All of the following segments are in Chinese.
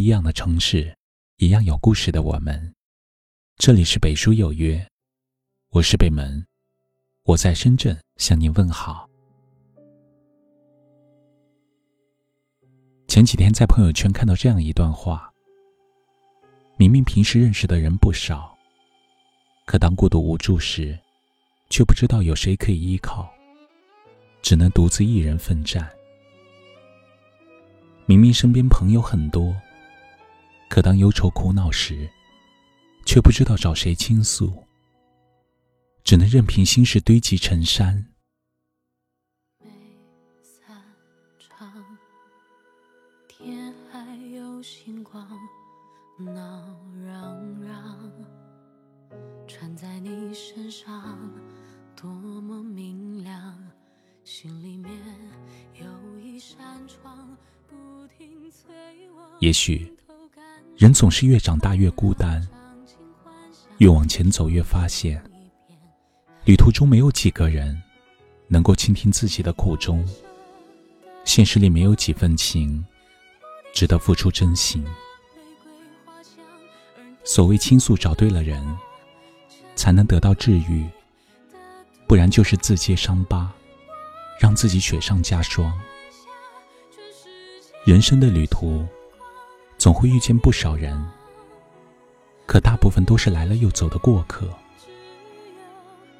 一样的城市，一样有故事的我们。这里是北书有约，我是北门，我在深圳向您问好。前几天在朋友圈看到这样一段话：明明平时认识的人不少，可当孤独无助时，却不知道有谁可以依靠，只能独自一人奋战。明明身边朋友很多，可当忧愁苦恼时，却不知道找谁倾诉，只能任凭心事堆积成山。天还有星光，闹嚷嚷，穿在你身上多么明亮，心里面有一扇窗。也许，人总是越长大越孤单，越往前走越发现，旅途中没有几个人能够倾听自己的苦衷，现实里没有几份情值得付出真心。所谓倾诉，找对了人，才能得到治愈，不然就是自揭伤疤，让自己雪上加霜。人生的旅途，总会遇见不少人，可大部分都是来了又走的过客。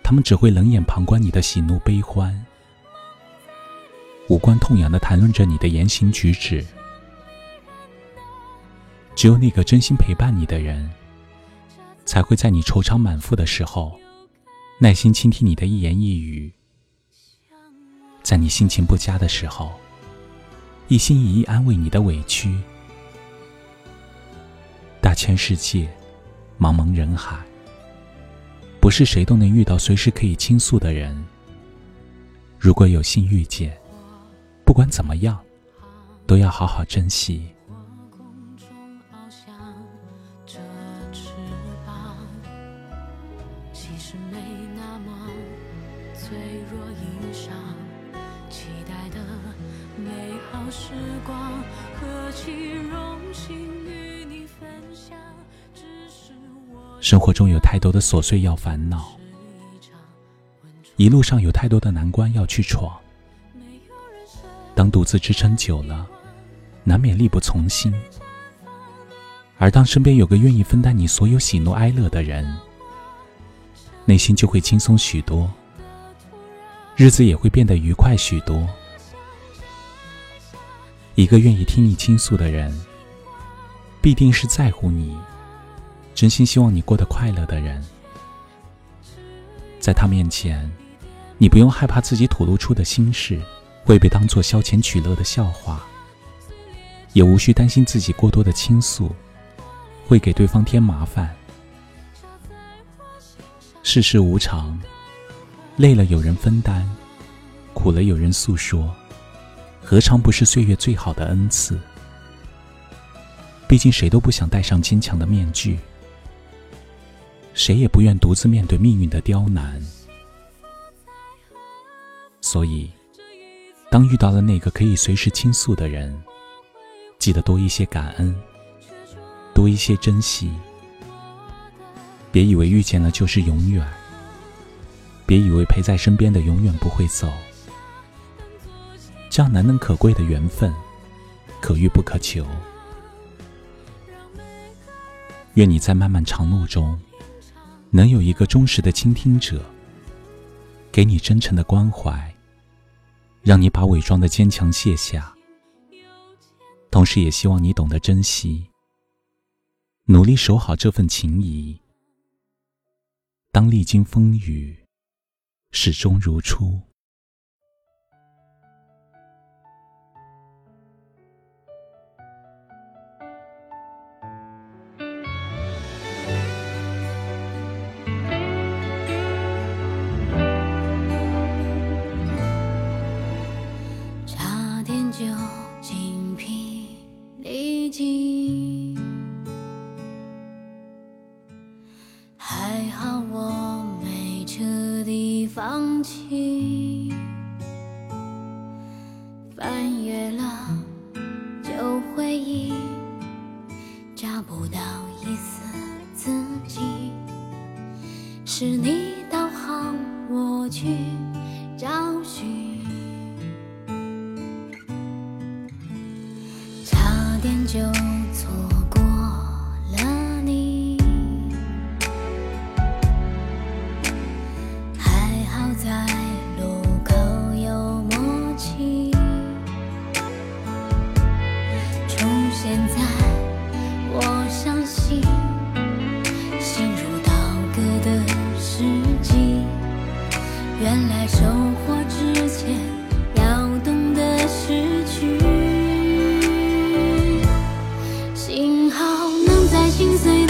他们只会冷眼旁观你的喜怒悲欢，无关痛痒的谈论着你的言行举止。只有那个真心陪伴你的人，才会在你惆怅满腹的时候，耐心倾听你的一言一语；在你心情不佳的时候，一心一意安慰你的委屈。大千世界，茫茫人海，不是谁都能遇到随时可以倾诉的人。如果有幸遇见，不管怎么样，都要好好珍惜。时光何其荣幸生活中有太多的琐碎要烦恼一路上有太多的难关要去闯当独自支撑久了难免力不从心而当身边有个愿意分担你所有喜怒哀乐的人内心就会轻松许多日子也会变得愉快许多一个愿意听你倾诉的人，必定是在乎你、真心希望你过得快乐的人。在他面前，你不用害怕自己吐露出的心事会被当作消遣取乐的笑话，也无需担心自己过多的倾诉会给对方添麻烦。世事无常，累了有人分担，苦了有人诉说。何尝不是岁月最好的恩赐？毕竟谁都不想戴上坚强的面具，谁也不愿独自面对命运的刁难。所以，当遇到了那个可以随时倾诉的人，记得多一些感恩，多一些珍惜。别以为遇见了就是永远，别以为陪在身边的永远不会走。这样难能可贵的缘分，可遇不可求。愿你在漫漫长路中，能有一个忠实的倾听者，给你真诚的关怀，让你把伪装的坚强卸下。同时也希望你懂得珍惜，努力守好这份情谊。当历经风雨，始终如初。就精疲力尽，还好我没彻底放弃，翻阅了旧回忆。点就错过了你还好在路口有默契出现在心碎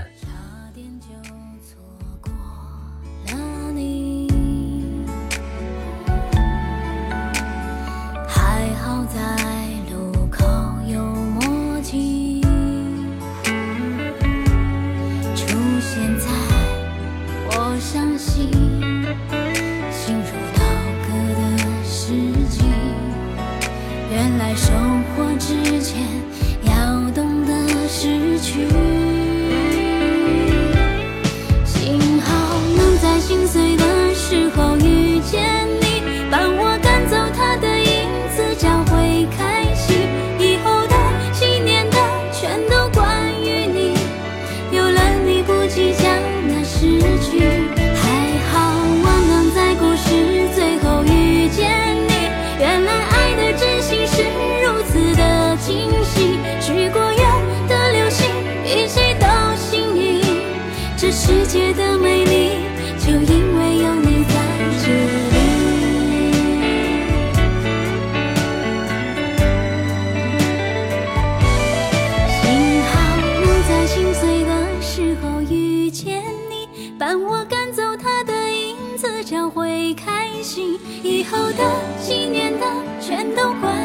现在我相信以后的、纪念的，全都关。